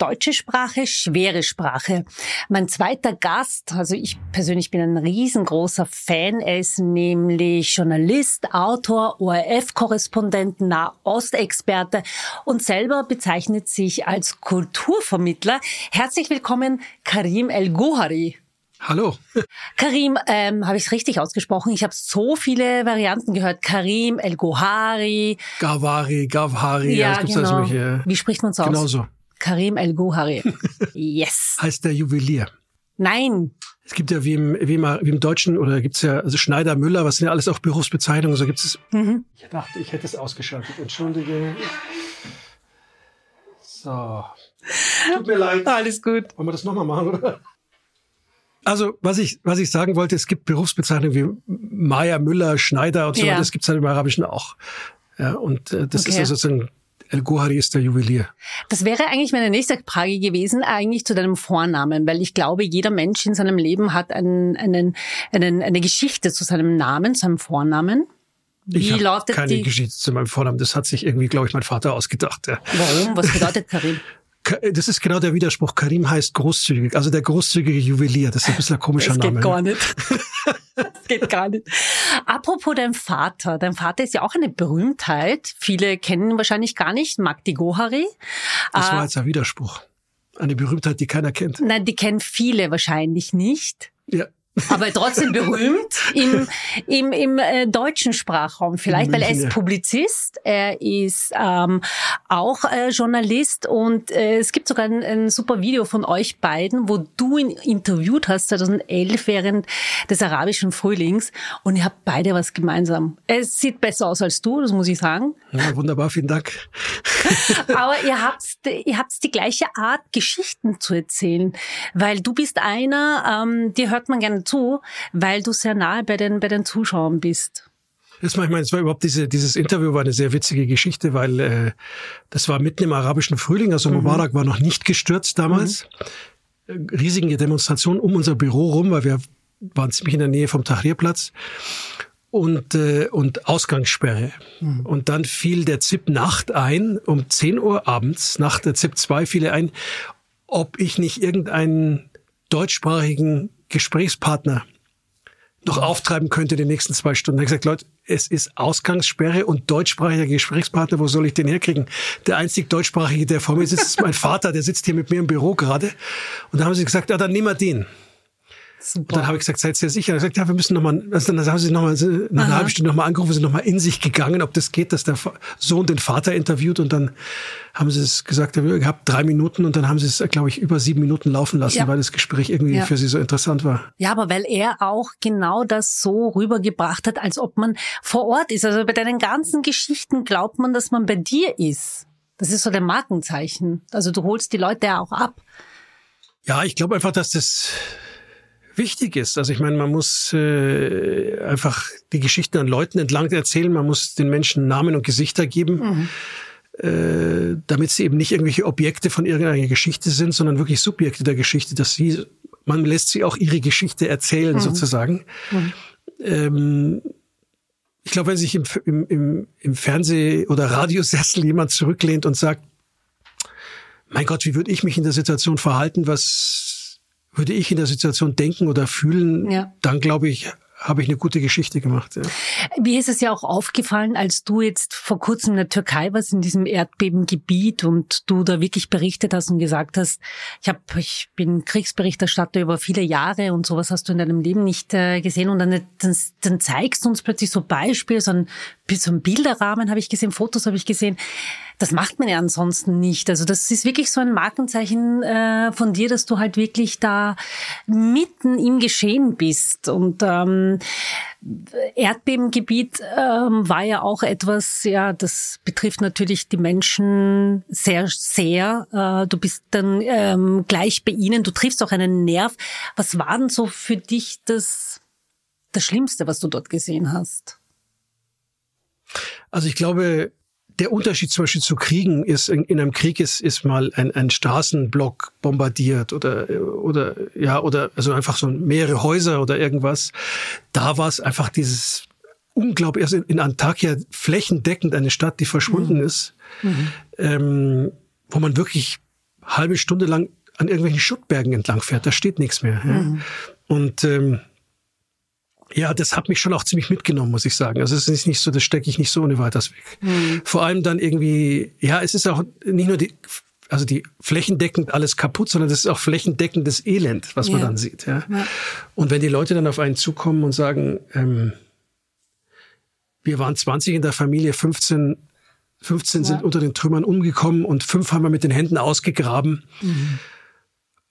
deutsche Sprache, schwere Sprache. Mein zweiter Gast, also ich persönlich bin ein riesengroßer Fan, er ist nämlich Journalist, Autor, ORF-Korrespondent, Nahostexperte und selber bezeichnet sich als Kulturvermittler. Herzlich willkommen, Karim El-Guhari. Hallo. Karim, ähm, habe ich es richtig ausgesprochen? Ich habe so viele Varianten gehört. Karim, El Gohari. Gavari, Gavhari. Ja, ja genau. Wie spricht man es aus? Genau so. Karim El-Guhari. Yes. heißt der Juwelier. Nein. Es gibt ja wie im, wie im, wie im Deutschen, oder gibt es ja also Schneider, Müller, was sind ja alles auch Berufsbezeichnungen. So gibt es. Mhm. Ich dachte, ich hätte es ausgeschaltet. Entschuldige. So. Tut mir leid. Alles gut. Wollen wir das nochmal machen, oder? Also, was ich, was ich sagen wollte, es gibt Berufsbezeichnungen wie Meier, Müller, Schneider und so weiter. Das gibt es halt im Arabischen auch. Ja, und äh, das okay. ist also sozusagen El Guhari ist der Juwelier. Das wäre eigentlich meine nächste Frage gewesen, eigentlich zu deinem Vornamen, weil ich glaube, jeder Mensch in seinem Leben hat einen, einen, einen, eine Geschichte zu seinem Namen, zu seinem Vornamen. Wie ich lautet keine die? Geschichte zu meinem Vornamen. Das hat sich irgendwie, glaube ich, mein Vater ausgedacht. Ja. Warum? Was bedeutet Karim? Das ist genau der Widerspruch. Karim heißt großzügig, also der großzügige Juwelier. Das ist ein bisschen ein komischer das Name. Geht gar nicht. geht gar nicht. Apropos dein Vater. Dein Vater ist ja auch eine Berühmtheit. Viele kennen ihn wahrscheinlich gar nicht. Magdi Gohari. Das war äh, jetzt ein Widerspruch. Eine Berühmtheit, die keiner kennt. Nein, die kennen viele wahrscheinlich nicht. Ja aber trotzdem berühmt im, im, im äh, deutschen Sprachraum vielleicht, weil er ist Publizist, er ist ähm, auch äh, Journalist und äh, es gibt sogar ein, ein super Video von euch beiden, wo du ihn interviewt hast 2011 während des arabischen Frühlings und ihr habt beide was gemeinsam. Es sieht besser aus als du, das muss ich sagen. Ja, wunderbar, vielen Dank. aber ihr habt, ihr habt die gleiche Art, Geschichten zu erzählen, weil du bist einer, ähm, dir hört man gerne zu, weil du sehr nahe bei den, bei den Zuschauern bist. Das war, ich meine, es war überhaupt diese, dieses Interview war eine sehr witzige Geschichte, weil äh, das war mitten im arabischen Frühling, also mhm. Mubarak war noch nicht gestürzt damals. Mhm. Riesige Demonstrationen um unser Büro rum, weil wir waren ziemlich in der Nähe vom Tahrirplatz und, äh, und Ausgangssperre. Mhm. Und dann fiel der ZIP Nacht ein, um 10 Uhr abends, nach der ZIP 2 fiel er ein, ob ich nicht irgendeinen deutschsprachigen Gesprächspartner noch auftreiben könnte die nächsten zwei Stunden. Er hat gesagt, Leute, es ist Ausgangssperre und deutschsprachiger Gesprächspartner, wo soll ich den herkriegen? Der einzig deutschsprachige, der vor mir sitzt, ist mein Vater, der sitzt hier mit mir im Büro gerade. Und da haben sie gesagt, ja, dann nehmen wir den. Super. Und dann habe ich gesagt, seid ihr sicher? Er gesagt, ja, wir müssen nochmal, also dann haben sie nochmal, nach einer halben Stunde nochmal angerufen, sind nochmal in sich gegangen, ob das geht, dass der Sohn den Vater interviewt und dann haben sie es gesagt, ihr habt drei Minuten und dann haben sie es, glaube ich, über sieben Minuten laufen lassen, ja. weil das Gespräch irgendwie ja. für sie so interessant war. Ja, aber weil er auch genau das so rübergebracht hat, als ob man vor Ort ist. Also bei deinen ganzen Geschichten glaubt man, dass man bei dir ist. Das ist so der Markenzeichen. Also du holst die Leute auch ab. Ja, ich glaube einfach, dass das wichtig ist. Also ich meine, man muss äh, einfach die Geschichten an Leuten entlang erzählen, man muss den Menschen Namen und Gesichter geben. Mhm. Äh, damit sie eben nicht irgendwelche Objekte von irgendeiner Geschichte sind, sondern wirklich Subjekte der Geschichte, dass sie, man lässt sie auch ihre Geschichte erzählen mhm. sozusagen. Mhm. Ähm, ich glaube, wenn sich im, im, im Fernseh- oder Radiosessel jemand zurücklehnt und sagt, mein Gott, wie würde ich mich in der Situation verhalten, was würde ich in der Situation denken oder fühlen, ja. dann glaube ich, habe ich eine gute Geschichte gemacht. Ja. Mir ist es ja auch aufgefallen, als du jetzt vor kurzem in der Türkei warst, in diesem Erdbebengebiet und du da wirklich berichtet hast und gesagt hast, ich hab, ich bin Kriegsberichterstatter über viele Jahre und sowas hast du in deinem Leben nicht äh, gesehen und dann, dann, dann zeigst du uns plötzlich so Beispiele, so ein, so ein Bilderrahmen habe ich gesehen, Fotos habe ich gesehen. Das macht man ja ansonsten nicht. Also das ist wirklich so ein Markenzeichen äh, von dir, dass du halt wirklich da mitten im Geschehen bist und ähm, Erdbebengebiet ähm, war ja auch etwas, ja, das betrifft natürlich die Menschen sehr, sehr. Äh, du bist dann ähm, gleich bei ihnen, du triffst auch einen Nerv. Was war denn so für dich das, das Schlimmste, was du dort gesehen hast? Also ich glaube, der Unterschied zum Beispiel zu Kriegen ist, in, in einem Krieg ist, ist mal ein, ein Straßenblock bombardiert oder, oder, ja, oder, also einfach so mehrere Häuser oder irgendwas. Da war es einfach dieses unglaublich, also in Antakya flächendeckend eine Stadt, die verschwunden mhm. ist, mhm. Ähm, wo man wirklich halbe Stunde lang an irgendwelchen Schuttbergen entlang fährt. Da steht nichts mehr. Ja. Mhm. Und ähm, ja, das hat mich schon auch ziemlich mitgenommen, muss ich sagen. Also es ist nicht so, das stecke ich nicht so ohne weiteres weg. Mhm. Vor allem dann irgendwie, ja, es ist auch nicht nur die, also die flächendeckend alles kaputt, sondern das ist auch flächendeckendes Elend, was ja. man dann sieht. Ja? ja. Und wenn die Leute dann auf einen zukommen und sagen, ähm, wir waren 20 in der Familie, 15, 15 ja. sind unter den Trümmern umgekommen und fünf haben wir mit den Händen ausgegraben. Mhm.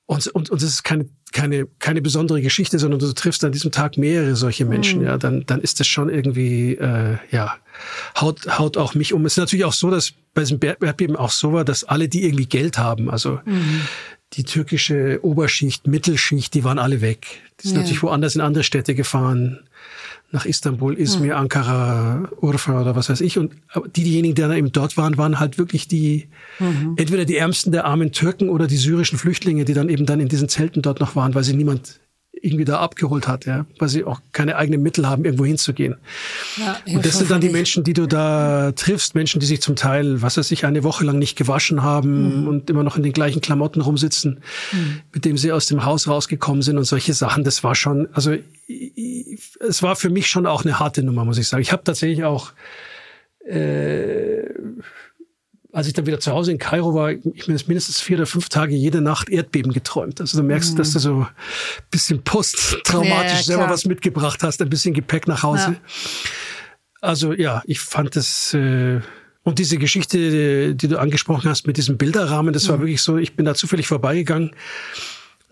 Und, und, und es ist keine, keine, keine besondere Geschichte, sondern du triffst an diesem Tag mehrere solche Menschen, mhm. ja, dann, dann ist das schon irgendwie, äh, ja, haut, haut auch mich um. Es ist natürlich auch so, dass bei diesem Erdbeben auch so war, dass alle, die irgendwie Geld haben, also mhm. die türkische Oberschicht, Mittelschicht, die waren alle weg. Die sind ja. natürlich woanders in andere Städte gefahren nach Istanbul, Izmir, mhm. Ankara, Urfa oder was weiß ich. Und die, diejenigen, die dann eben dort waren, waren halt wirklich die, mhm. entweder die Ärmsten der armen Türken oder die syrischen Flüchtlinge, die dann eben dann in diesen Zelten dort noch waren, weil sie niemand irgendwie da abgeholt hat, ja, weil sie auch keine eigenen Mittel haben, irgendwo hinzugehen. Ja, und das sind dann die Menschen, die du da triffst, Menschen, die sich zum Teil, was weiß ich, eine Woche lang nicht gewaschen haben mhm. und immer noch in den gleichen Klamotten rumsitzen, mhm. mit dem sie aus dem Haus rausgekommen sind und solche Sachen. Das war schon, also es war für mich schon auch eine harte Nummer, muss ich sagen. Ich habe tatsächlich auch äh, als ich dann wieder zu Hause in Kairo war, ich mir mindestens vier oder fünf Tage jede Nacht Erdbeben geträumt. Also du merkst, mhm. dass du so ein bisschen posttraumatisch ja, selber was mitgebracht hast, ein bisschen Gepäck nach Hause. Ja. Also ja, ich fand das äh, und diese Geschichte, die du angesprochen hast mit diesem Bilderrahmen, das mhm. war wirklich so, ich bin da zufällig vorbeigegangen.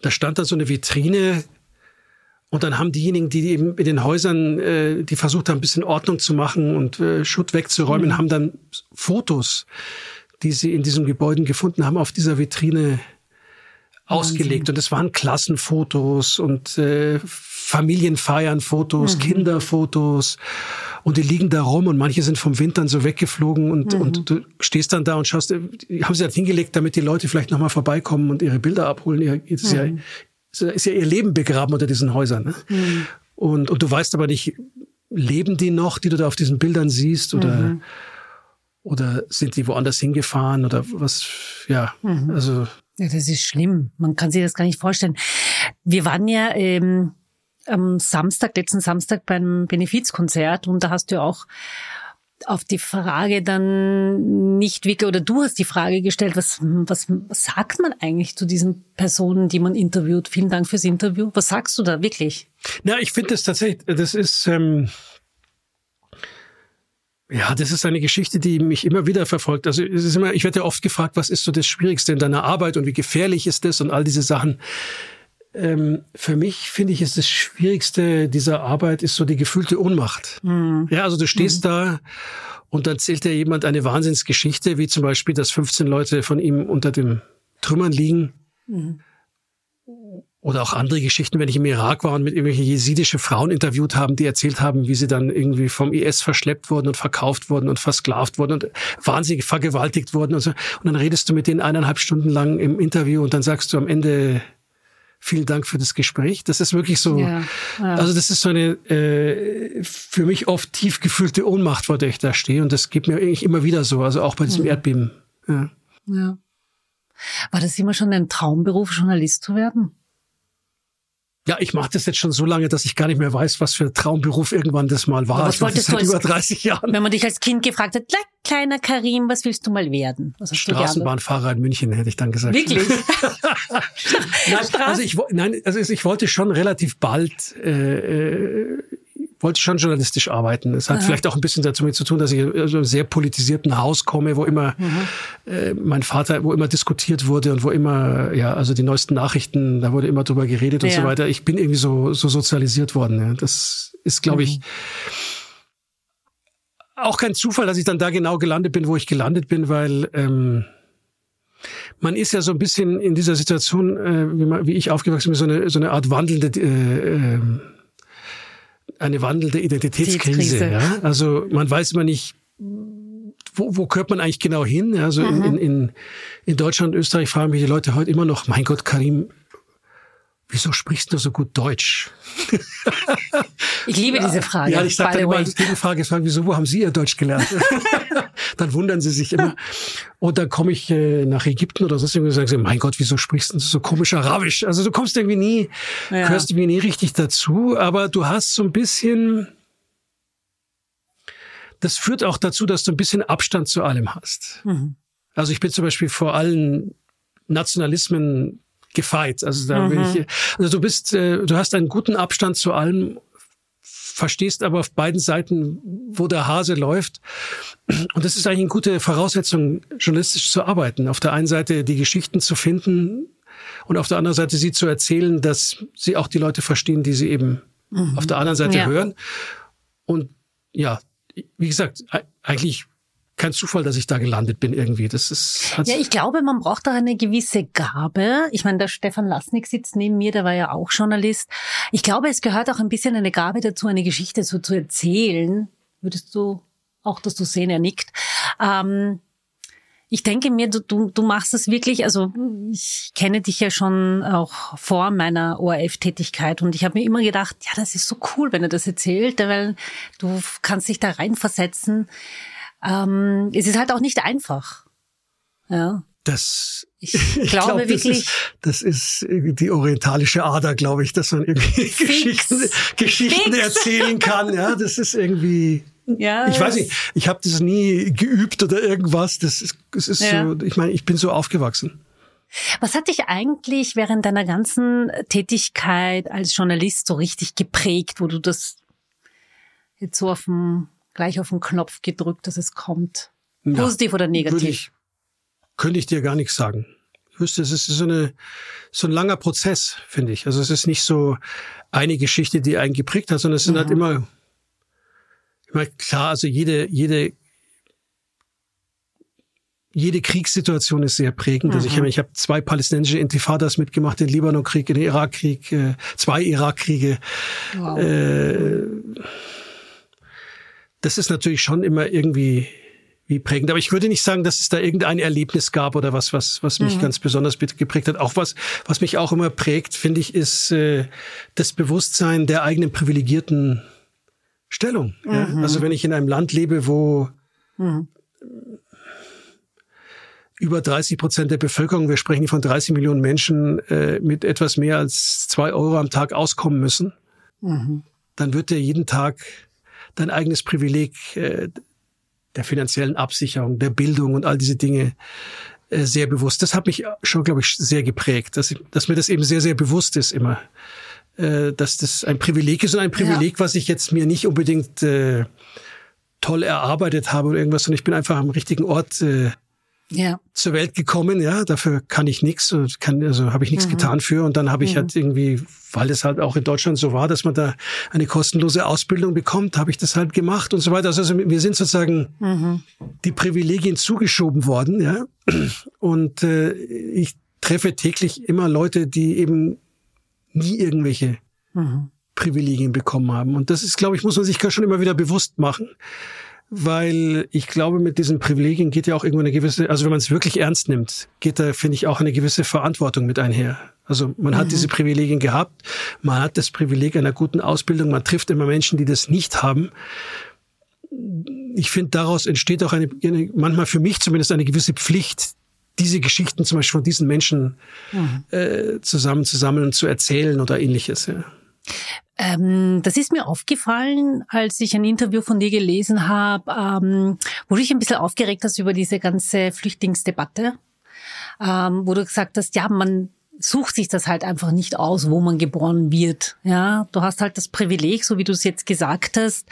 Da stand da so eine Vitrine, und dann haben diejenigen, die eben in den Häusern, äh, die versucht haben, ein bisschen Ordnung zu machen und äh, Schutt wegzuräumen, mhm. haben dann Fotos, die sie in diesen Gebäuden gefunden haben, auf dieser Vitrine ausgelegt. Und es waren Klassenfotos und äh, Familienfeiernfotos, mhm. Kinderfotos. Und die liegen da rum und manche sind vom Wind dann so weggeflogen und, mhm. und du stehst dann da und schaust, äh, haben sie das hingelegt, damit die Leute vielleicht nochmal vorbeikommen und ihre Bilder abholen. Das ist ja mhm ist ja ihr Leben begraben unter diesen Häusern. Ne? Mhm. Und, und du weißt aber nicht, leben die noch, die du da auf diesen Bildern siehst oder, mhm. Oder sind die woanders hingefahren oder was, ja, mhm. also. Ja, das ist schlimm. Man kann sich das gar nicht vorstellen. Wir waren ja ähm, am Samstag, letzten Samstag beim Benefizkonzert und da hast du auch auf die Frage dann nicht wirklich, oder du hast die Frage gestellt, was, was, sagt man eigentlich zu diesen Personen, die man interviewt? Vielen Dank fürs Interview. Was sagst du da wirklich? Na, ich finde das tatsächlich, das ist, ähm, ja, das ist eine Geschichte, die mich immer wieder verfolgt. Also es ist immer, ich werde ja oft gefragt, was ist so das Schwierigste in deiner Arbeit und wie gefährlich ist das und all diese Sachen. Ähm, für mich finde ich, ist das Schwierigste dieser Arbeit ist so die gefühlte Ohnmacht. Mhm. Ja, also du stehst mhm. da und dann erzählt dir jemand eine Wahnsinnsgeschichte, wie zum Beispiel, dass 15 Leute von ihm unter dem Trümmern liegen. Mhm. Oder auch andere Geschichten, wenn ich im Irak war und mit irgendwelchen jesidische Frauen interviewt haben, die erzählt haben, wie sie dann irgendwie vom IS verschleppt wurden und verkauft wurden und versklavt wurden und wahnsinnig vergewaltigt wurden und so. Und dann redest du mit denen eineinhalb Stunden lang im Interview und dann sagst du am Ende, vielen Dank für das Gespräch. Das ist wirklich so, ja, ja. also das ist so eine äh, für mich oft tief gefühlte Ohnmacht, vor der ich da stehe. Und das geht mir eigentlich immer wieder so, also auch bei diesem mhm. Erdbeben. Ja. ja. War das immer schon ein Traumberuf, Journalist zu werden? Ja, ich mache das jetzt schon so lange, dass ich gar nicht mehr weiß, was für Traumberuf irgendwann das mal war. was ich wolltest du als, über 30 Jahren. Wenn man dich als Kind gefragt hat, kleiner Karim, was willst du mal werden? Straßenbahnfahrer in München, hätte ich dann gesagt. Wirklich? nein, also ich, nein, also ich wollte schon relativ bald äh, äh wollte schon journalistisch arbeiten. Es hat Aha. vielleicht auch ein bisschen damit zu tun, dass ich aus einem sehr politisierten Haus komme, wo immer mhm. äh, mein Vater, wo immer diskutiert wurde und wo immer, ja, also die neuesten Nachrichten, da wurde immer drüber geredet und ja. so weiter. Ich bin irgendwie so, so sozialisiert worden. Ja. Das ist, glaube mhm. ich, auch kein Zufall, dass ich dann da genau gelandet bin, wo ich gelandet bin, weil ähm, man ist ja so ein bisschen in dieser Situation, äh, wie, man, wie ich aufgewachsen bin, so eine, so eine Art wandelnde äh, äh, eine wandelnde Identitätskrise. Ja? Also man weiß immer nicht, wo, wo gehört man eigentlich genau hin? Also mhm. in, in, in Deutschland, Österreich fragen mich die Leute heute immer noch, mein Gott, Karim, wieso sprichst du so gut Deutsch? Ich liebe diese Frage. Ja, ich sage immer, die Frage ist, wieso, wo haben Sie Ihr Deutsch gelernt? dann wundern sie sich immer. Und dann komme ich äh, nach Ägypten oder sonst irgendwie und sagen sie, mein Gott, wieso sprichst du so komisch Arabisch? Also du kommst irgendwie nie, ja. gehörst irgendwie nie richtig dazu, aber du hast so ein bisschen, das führt auch dazu, dass du ein bisschen Abstand zu allem hast. Mhm. Also ich bin zum Beispiel vor allen Nationalismen gefeit. Also da mhm. bin ich, also du bist, äh, du hast einen guten Abstand zu allem verstehst aber auf beiden Seiten, wo der Hase läuft. Und das ist eigentlich eine gute Voraussetzung, journalistisch zu arbeiten. Auf der einen Seite die Geschichten zu finden und auf der anderen Seite sie zu erzählen, dass sie auch die Leute verstehen, die sie eben mhm. auf der anderen Seite ja. hören. Und ja, wie gesagt, eigentlich kein Zufall, dass ich da gelandet bin irgendwie. Das ist ja, ich glaube, man braucht auch eine gewisse Gabe. Ich meine, der Stefan Lasnik sitzt neben mir, der war ja auch Journalist. Ich glaube, es gehört auch ein bisschen eine Gabe dazu, eine Geschichte so zu erzählen. Würdest du auch, dass du sehen, er nickt. Ähm, ich denke mir, du, du, du machst es wirklich, also ich kenne dich ja schon auch vor meiner ORF-Tätigkeit und ich habe mir immer gedacht, ja, das ist so cool, wenn er das erzählt, weil du kannst dich da reinversetzen ähm, es ist halt auch nicht einfach. Ja. Das, ich glaube ich glaub, das wirklich. Ist, das ist die orientalische Ader, glaube ich, dass man irgendwie Geschichten, Geschichten erzählen kann. Ja, das ist irgendwie. Ja, ich weiß nicht, ich habe das nie geübt oder irgendwas. Das ist, das ist ja. so, ich meine, ich bin so aufgewachsen. Was hat dich eigentlich während deiner ganzen Tätigkeit als Journalist so richtig geprägt, wo du das jetzt so auf dem gleich auf den Knopf gedrückt, dass es kommt. Positiv ja, oder negativ? Ich, könnte ich dir gar nichts sagen. Ich wüsste, es ist so, eine, so ein langer Prozess, finde ich. Also es ist nicht so eine Geschichte, die einen geprägt hat, sondern es sind mhm. halt immer, meine, klar, also jede, jede, jede Kriegssituation ist sehr prägend. Mhm. Also ich, mhm. ich habe zwei palästinensische Intifadas mitgemacht, den Libanonkrieg, den Irakkrieg, äh, zwei Irakkriege. Wow. Äh, das ist natürlich schon immer irgendwie wie prägend. Aber ich würde nicht sagen, dass es da irgendein Erlebnis gab oder was, was, was mich mhm. ganz besonders geprägt hat. Auch was, was mich auch immer prägt, finde ich, ist äh, das Bewusstsein der eigenen privilegierten Stellung. Mhm. Ja? Also wenn ich in einem Land lebe, wo mhm. über 30 Prozent der Bevölkerung, wir sprechen hier von 30 Millionen Menschen, äh, mit etwas mehr als zwei Euro am Tag auskommen müssen, mhm. dann wird der jeden Tag dein eigenes Privileg äh, der finanziellen Absicherung, der Bildung und all diese Dinge äh, sehr bewusst. Das hat mich schon, glaube ich, sehr geprägt, dass, ich, dass mir das eben sehr, sehr bewusst ist immer, äh, dass das ein Privileg ist und ein Privileg, ja. was ich jetzt mir nicht unbedingt äh, toll erarbeitet habe oder irgendwas, sondern ich bin einfach am richtigen Ort äh, ja. zur Welt gekommen, ja, dafür kann ich nichts, kann, also habe ich nichts mhm. getan für und dann habe ich mhm. halt irgendwie, weil es halt auch in Deutschland so war, dass man da eine kostenlose Ausbildung bekommt, habe ich das halt gemacht und so weiter. Also, also wir sind sozusagen mhm. die Privilegien zugeschoben worden, ja, und äh, ich treffe täglich immer Leute, die eben nie irgendwelche mhm. Privilegien bekommen haben und das ist, glaube ich, muss man sich schon immer wieder bewusst machen weil ich glaube, mit diesen Privilegien geht ja auch irgendwo eine gewisse, also wenn man es wirklich ernst nimmt, geht da, finde ich, auch eine gewisse Verantwortung mit einher. Also man mhm. hat diese Privilegien gehabt, man hat das Privileg einer guten Ausbildung, man trifft immer Menschen, die das nicht haben. Ich finde, daraus entsteht auch eine, eine, manchmal für mich zumindest eine gewisse Pflicht, diese Geschichten zum Beispiel von diesen Menschen mhm. äh, zusammenzusammeln und zu erzählen oder ähnliches. Ja. Ähm, das ist mir aufgefallen, als ich ein Interview von dir gelesen habe, ähm, wo du dich ein bisschen aufgeregt hast über diese ganze Flüchtlingsdebatte, ähm, wo du gesagt hast, ja, man sucht sich das halt einfach nicht aus, wo man geboren wird. Ja, du hast halt das Privileg, so wie du es jetzt gesagt hast,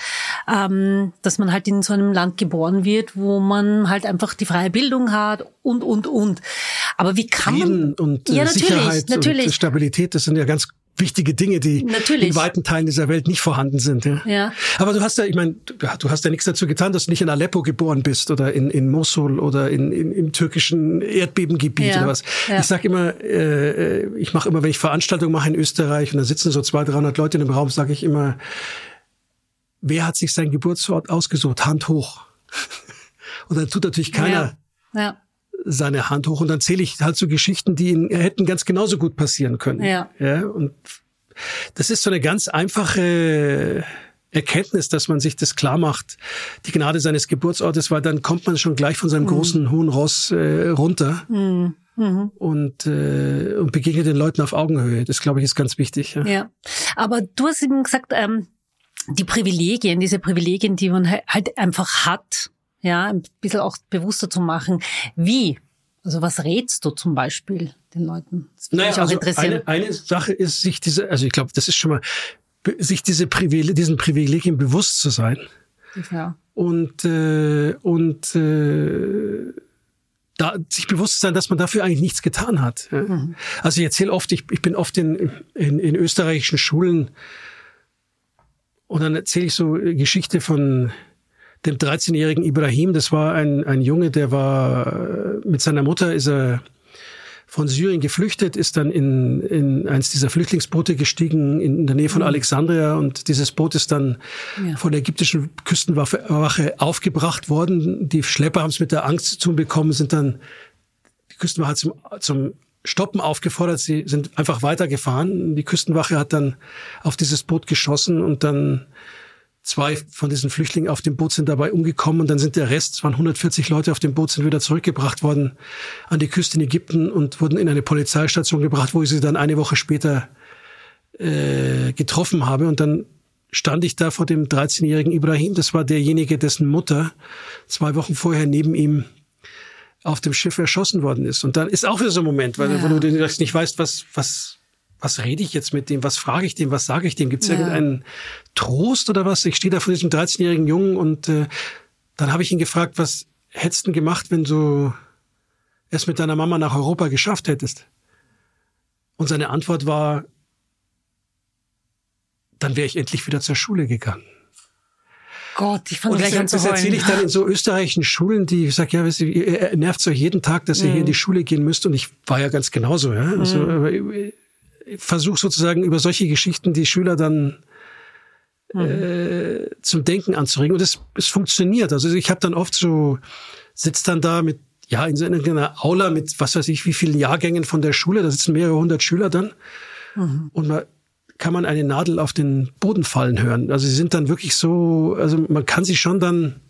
ähm, dass man halt in so einem Land geboren wird, wo man halt einfach die freie Bildung hat und und und. Aber wie kann Frieden man und äh, ja, natürlich, Sicherheit natürlich. und Stabilität, das sind ja ganz wichtige Dinge, die Natürlich. in weiten Teilen dieser Welt nicht vorhanden sind. Ja. ja. Aber du hast ja, ich meine, du hast ja nichts dazu getan, dass du nicht in Aleppo geboren bist oder in, in Mosul oder in, in, im türkischen Erdbebengebiet ja. oder was. Ja. Ich sage immer, äh, ich mache immer, wenn ich Veranstaltungen mache in Österreich und da sitzen so 200, 300 Leute in einem Raum, sage ich immer, wer hat sich seinen Geburtsort ausgesucht? Hand hoch. und dann tut natürlich keiner. Ja. Seine Hand hoch und dann zähle ich halt so Geschichten, die ihn hätten ganz genauso gut passieren können. Ja. ja. Und das ist so eine ganz einfache Erkenntnis, dass man sich das klar macht, die Gnade seines Geburtsortes, weil dann kommt man schon gleich von seinem mhm. großen hohen Ross äh, runter. Mhm. Mhm. Und, äh, und begegnet den Leuten auf Augenhöhe. Das, glaube ich, ist ganz wichtig. Ja, ja. aber du hast eben gesagt, ähm, die Privilegien, diese Privilegien, die man halt einfach hat, ja, ein bisschen auch bewusster zu machen. Wie? Also was rätst du zum Beispiel den Leuten? Das naja, mich auch also interessieren. Eine, eine Sache ist, sich diese, also ich glaube, das ist schon mal, sich diese Privileg, diesen Privilegien bewusst zu sein. Ja. Und, äh, und äh, da, sich bewusst zu sein, dass man dafür eigentlich nichts getan hat. Ja. Mhm. Also ich erzähle oft, ich, ich bin oft in, in, in österreichischen Schulen und dann erzähle ich so Geschichte von dem 13-jährigen Ibrahim. Das war ein, ein Junge, der war äh, mit seiner Mutter ist er von Syrien geflüchtet, ist dann in, in eins dieser Flüchtlingsboote gestiegen in der Nähe von mhm. Alexandria und dieses Boot ist dann ja. von der ägyptischen Küstenwache aufgebracht worden. Die Schlepper haben es mit der Angst zu tun bekommen, sind dann die Küstenwache zum, zum Stoppen aufgefordert. Sie sind einfach weitergefahren. Die Küstenwache hat dann auf dieses Boot geschossen und dann Zwei von diesen Flüchtlingen auf dem Boot sind dabei umgekommen und dann sind der Rest, es waren 140 Leute auf dem Boot, sind wieder zurückgebracht worden an die Küste in Ägypten und wurden in eine Polizeistation gebracht, wo ich sie dann eine Woche später äh, getroffen habe. Und dann stand ich da vor dem 13-jährigen Ibrahim. Das war derjenige, dessen Mutter zwei Wochen vorher neben ihm auf dem Schiff erschossen worden ist. Und dann ist auch wieder so ein Moment, weil, ja. wo du nicht weißt, was, was, was rede ich jetzt mit dem, was frage ich dem, was sage ich dem? Gibt es ja. irgendeinen Trost oder was? Ich stehe da vor diesem 13-jährigen Jungen und äh, dann habe ich ihn gefragt, was hättest du denn gemacht, wenn du es mit deiner Mama nach Europa geschafft hättest? Und seine Antwort war, dann wäre ich endlich wieder zur Schule gegangen. Gott, ich fand und gleich das, das erzähle ich dann in so österreichischen Schulen, die ich sage, ja, weißt du, ihr nervt euch jeden Tag, dass ihr mhm. hier in die Schule gehen müsst. Und ich war ja ganz genauso, ja. Also, mhm versuche sozusagen über solche Geschichten die Schüler dann mhm. äh, zum Denken anzuregen. Und es, es funktioniert. Also ich habe dann oft so, sitzt dann da mit, ja, in so einer Aula mit was weiß ich, wie vielen Jahrgängen von der Schule, da sitzen mehrere hundert Schüler dann. Mhm. Und man kann man eine Nadel auf den Boden fallen hören. Also sie sind dann wirklich so, also man kann sie schon dann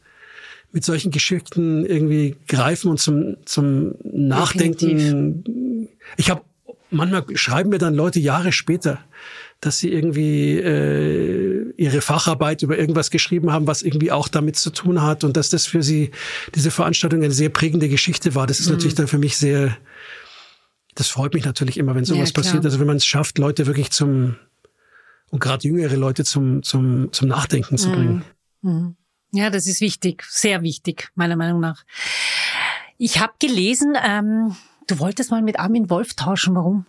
mit solchen Geschichten irgendwie greifen und zum, zum Nachdenken. Definitiv. Ich habe manchmal schreiben mir dann Leute Jahre später, dass sie irgendwie äh, ihre Facharbeit über irgendwas geschrieben haben, was irgendwie auch damit zu tun hat und dass das für sie diese Veranstaltung eine sehr prägende Geschichte war. Das ist mhm. natürlich dann für mich sehr, das freut mich natürlich immer, wenn sowas ja, passiert. Also wenn man es schafft, Leute wirklich zum und gerade jüngere Leute zum zum zum Nachdenken zu bringen. Mhm. mhm. Ja, das ist wichtig, sehr wichtig meiner Meinung nach. Ich habe gelesen. Ähm Du wolltest mal mit Armin Wolf tauschen, warum?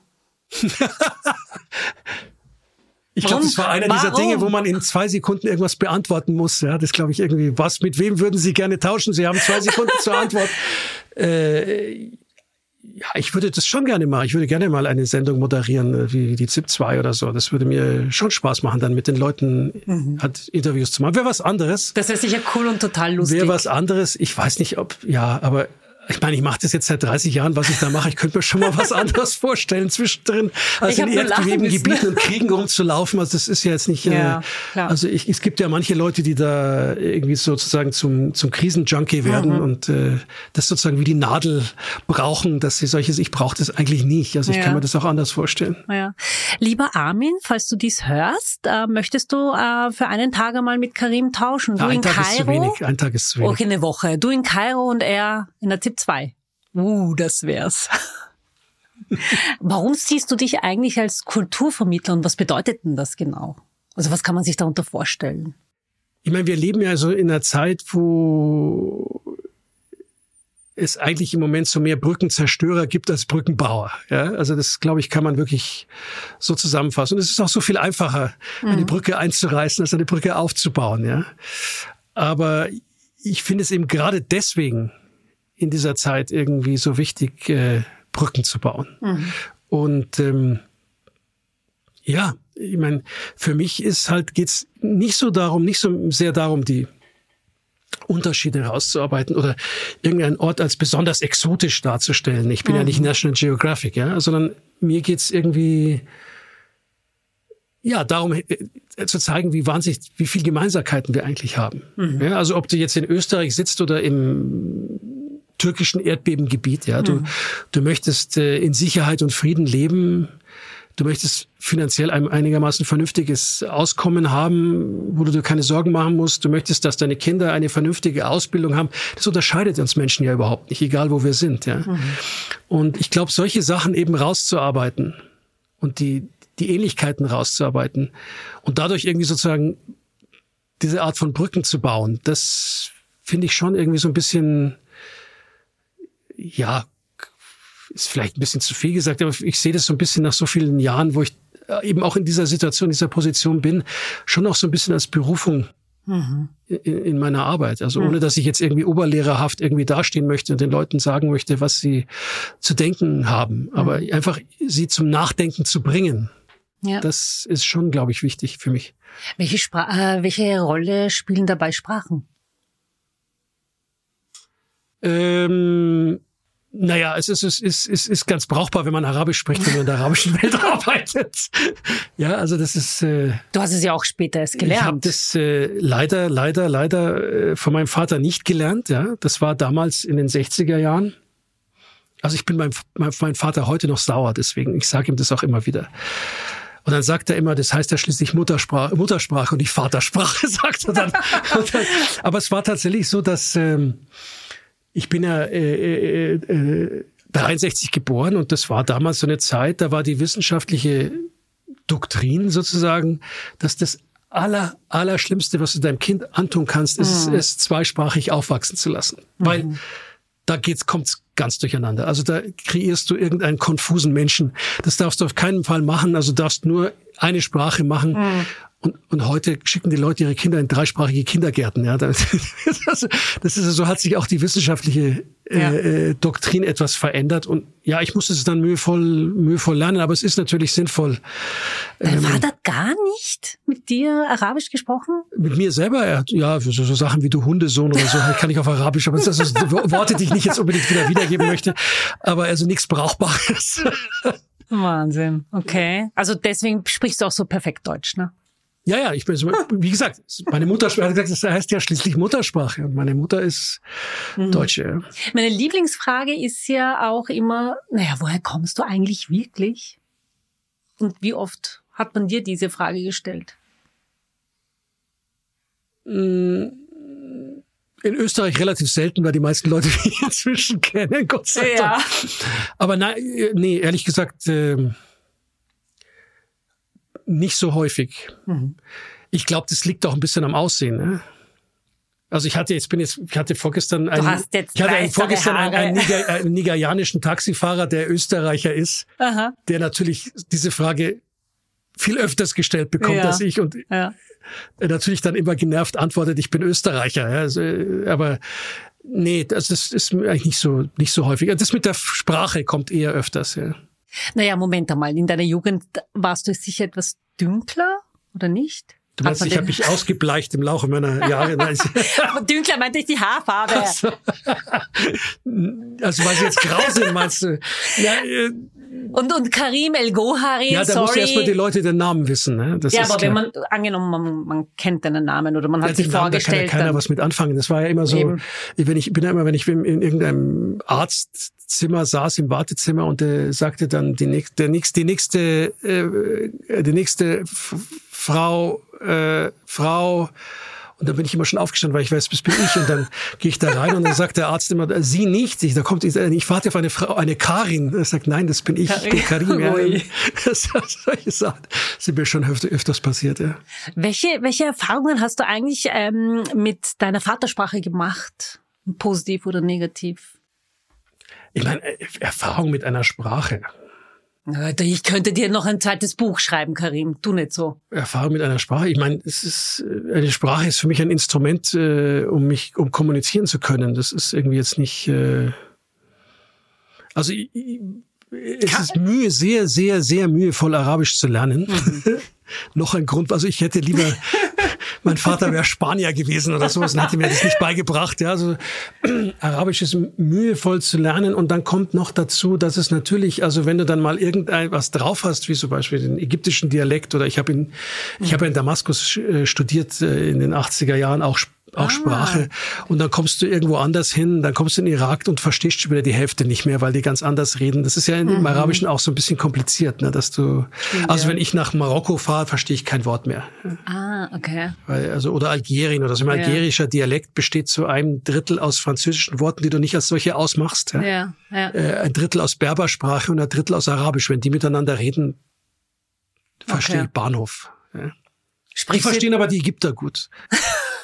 Ich glaube, das war einer dieser Dinge, wo man in zwei Sekunden irgendwas beantworten muss. Ja, das glaube ich irgendwie. Was, mit wem würden Sie gerne tauschen? Sie haben zwei Sekunden zur Antwort. Äh, ja, ich würde das schon gerne machen. Ich würde gerne mal eine Sendung moderieren, äh, wie die ZIP 2 oder so. Das würde mir schon Spaß machen, dann mit den Leuten mhm. halt Interviews zu machen. Wäre was anderes. Das wäre sicher cool und total lustig. Wäre was anderes. Ich weiß nicht, ob, ja, aber ich meine, ich mache das jetzt seit 30 Jahren, was ich da mache. Ich könnte mir schon mal was anderes vorstellen zwischendrin, als in erdbebenden Gebieten und Kriegen rumzulaufen. Also das ist ja jetzt nicht. Äh, ja, äh, also ich, es gibt ja manche Leute, die da irgendwie sozusagen zum zum Krisenjunkie werden mhm. und äh, das sozusagen wie die Nadel brauchen, dass sie solches. Ich brauche das eigentlich nicht. Also ich ja. kann mir das auch anders vorstellen. Ja. Lieber Armin, falls du dies hörst, äh, möchtest du äh, für einen Tag einmal mit Karim tauschen? Du ja, ein in Tag Kairo? ist zu wenig. Ein Tag ist zu wenig. Okay, eine Woche. Du in Kairo und er in der ZIP 2. Uh, das wär's. Warum siehst du dich eigentlich als Kulturvermittler und was bedeutet denn das genau? Also was kann man sich darunter vorstellen? Ich meine, wir leben ja so in einer Zeit, wo es eigentlich im Moment so mehr Brückenzerstörer gibt als Brückenbauer. Ja, also das, glaube ich, kann man wirklich so zusammenfassen. Und es ist auch so viel einfacher, mhm. eine Brücke einzureißen, als eine Brücke aufzubauen. Ja, aber ich finde es eben gerade deswegen in dieser Zeit irgendwie so wichtig, äh, Brücken zu bauen. Mhm. Und ähm, ja, ich meine, für mich ist halt geht's nicht so darum, nicht so sehr darum, die Unterschiede herauszuarbeiten oder irgendeinen Ort als besonders exotisch darzustellen. Ich bin mhm. ja nicht National Geographic, ja, sondern mir geht's irgendwie ja darum äh, zu zeigen, wie wahnsinnig, wie viel Gemeinsamkeiten wir eigentlich haben. Mhm. Ja, also ob du jetzt in Österreich sitzt oder im türkischen Erdbebengebiet. Ja, du, mhm. du möchtest äh, in Sicherheit und Frieden leben. Du möchtest finanziell ein einigermaßen vernünftiges Auskommen haben, wo du dir keine Sorgen machen musst. Du möchtest, dass deine Kinder eine vernünftige Ausbildung haben. Das unterscheidet uns Menschen ja überhaupt nicht, egal wo wir sind. Ja. Mhm. Und ich glaube, solche Sachen eben rauszuarbeiten und die, die Ähnlichkeiten rauszuarbeiten und dadurch irgendwie sozusagen diese Art von Brücken zu bauen, das finde ich schon irgendwie so ein bisschen ja, ist vielleicht ein bisschen zu viel gesagt, aber ich sehe das so ein bisschen nach so vielen Jahren, wo ich äh, eben auch in dieser Situation, in dieser Position bin, schon auch so ein bisschen als Berufung mhm. in, in, meiner Arbeit. Also mhm. ohne, dass ich jetzt irgendwie oberlehrerhaft irgendwie dastehen möchte und den Leuten sagen möchte, was sie zu denken haben, aber mhm. einfach sie zum Nachdenken zu bringen. Ja. Das ist schon, glaube ich, wichtig für mich. Welche, Spra äh, welche Rolle spielen dabei Sprachen? Ähm, naja, es ist, es ist, es ist ganz brauchbar, wenn man Arabisch spricht, wenn man in der arabischen Welt arbeitet. Ja, also das ist. Äh, du hast es ja auch später erst gelernt. Ich habe das äh, leider, leider, leider äh, von meinem Vater nicht gelernt. Ja, das war damals in den 60er Jahren. Also ich bin meinem, mein Vater heute noch sauer, deswegen ich sage ihm das auch immer wieder. Und dann sagt er immer, das heißt ja schließlich Muttersprache, Muttersprache und nicht Vatersprache, sagt er dann. dann aber es war tatsächlich so, dass ähm, ich bin ja äh, äh, äh, 63 geboren und das war damals so eine Zeit, da war die wissenschaftliche Doktrin sozusagen, dass das aller, aller Schlimmste, was du deinem Kind antun kannst, ist mhm. es zweisprachig aufwachsen zu lassen. Mhm. Weil da geht's, kommt's ganz durcheinander. Also da kreierst du irgendeinen konfusen Menschen. Das darfst du auf keinen Fall machen. Also darfst nur eine Sprache machen. Mhm. Und, und heute schicken die Leute ihre Kinder in dreisprachige Kindergärten. Ja, das, das ist so hat sich auch die wissenschaftliche äh, ja. äh, Doktrin etwas verändert. Und ja, ich musste es dann mühevoll, mühevoll lernen, aber es ist natürlich sinnvoll. Dein ähm, Vater gar nicht mit dir Arabisch gesprochen? Mit mir selber, er ja, so, so Sachen wie du Hundesohn oder so, kann ich auf Arabisch, aber das sind Worte, die ich nicht jetzt unbedingt wieder wiedergeben möchte. Aber also nichts Brauchbares. Wahnsinn. Okay. Also deswegen sprichst du auch so perfekt Deutsch, ne? Ja, ja, ich bin, wie gesagt, meine Muttersprache, gesagt, das heißt ja schließlich Muttersprache und meine Mutter ist mhm. Deutsche. Meine Lieblingsfrage ist ja auch immer, naja, woher kommst du eigentlich wirklich? Und wie oft hat man dir diese Frage gestellt? Mm, in Österreich relativ selten, weil die meisten Leute mich inzwischen kennen, Gott sei Dank. Ja. Aber nein, nee, ehrlich gesagt, äh, nicht so häufig. Mhm. Ich glaube, das liegt auch ein bisschen am Aussehen. Ne? Also ich hatte jetzt bin jetzt ich hatte vorgestern einen, ich hatte einen, vorgestern einen, einen, Niger, einen, nigerianischen Taxifahrer, der Österreicher ist, Aha. der natürlich diese Frage viel öfters gestellt bekommt ja. als ich und ja. natürlich dann immer genervt antwortet, ich bin Österreicher. Ja, also, aber nee, das ist, ist eigentlich nicht so nicht so häufig. Das mit der Sprache kommt eher öfters. Ja. Naja, Moment einmal. In deiner Jugend warst du sicher etwas dünkler oder nicht? Du meinst, ich habe mich ausgebleicht im Laufe meiner Jahre. Dünkler meinte ich die Haarfarbe. Also, also weil sie jetzt grau sind, meinst du? Ja, äh, und, und Karim El Gohari, Ja, da sorry. muss erstmal die Leute den Namen wissen. Ne? Das ja, aber klar. wenn man, angenommen, man, man kennt deinen Namen oder man hat ja, sich vorgestellt. Da kann ja keiner was mit anfangen. Das war ja immer so, Eben. wenn ich bin ja immer, wenn ich in, in irgendeinem Arztzimmer saß, im Wartezimmer und der sagte dann die nächste, der nächste, die nächste, äh, die nächste Frau, äh, Frau, und dann bin ich immer schon aufgestanden, weil ich weiß, das bin ich. Und dann gehe ich da rein und dann sagt der Arzt immer, sie nicht. Ich, da kommt, ich, ich warte auf eine Frau, eine Karin. Er sagt, nein, das bin ich, ich bin Karin. Ja, das, solche Sachen sind mir schon öfter, öfters passiert, ja. Welche, welche Erfahrungen hast du eigentlich ähm, mit deiner Vatersprache gemacht? Positiv oder negativ? Ich meine, äh, Erfahrung mit einer Sprache. Ich könnte dir noch ein zweites Buch schreiben, Karim. Tu nicht so. Erfahrung mit einer Sprache. Ich meine, es ist eine Sprache ist für mich ein Instrument, äh, um mich, um kommunizieren zu können. Das ist irgendwie jetzt nicht. Äh, also ich, es ist Mühe, sehr, sehr, sehr mühevoll Arabisch zu lernen. Mhm. noch ein Grund. Also ich hätte lieber mein Vater wäre Spanier gewesen oder sowas und hätte mir das nicht beigebracht. Ja, also Arabisch ist mühevoll zu lernen und dann kommt noch dazu, dass es natürlich, also wenn du dann mal irgendetwas drauf hast, wie zum Beispiel den ägyptischen Dialekt oder ich habe in ich habe in Damaskus äh, studiert äh, in den 80er Jahren auch auch ah. Sprache. Und dann kommst du irgendwo anders hin, dann kommst du in Irak und verstehst schon wieder die Hälfte nicht mehr, weil die ganz anders reden. Das ist ja im mhm. Arabischen auch so ein bisschen kompliziert, ne, dass du, also ja. wenn ich nach Marokko fahre, verstehe ich kein Wort mehr. Ah, okay. Weil, also, oder Algerien oder so. Im ja. algerischer Dialekt besteht zu einem Drittel aus französischen Worten, die du nicht als solche ausmachst. Ja. ja, ja. Äh, ein Drittel aus Berbersprache und ein Drittel aus Arabisch. Wenn die miteinander reden, verstehe okay. ich Bahnhof. Ja. Sprich, die verstehen aber die Ägypter gut.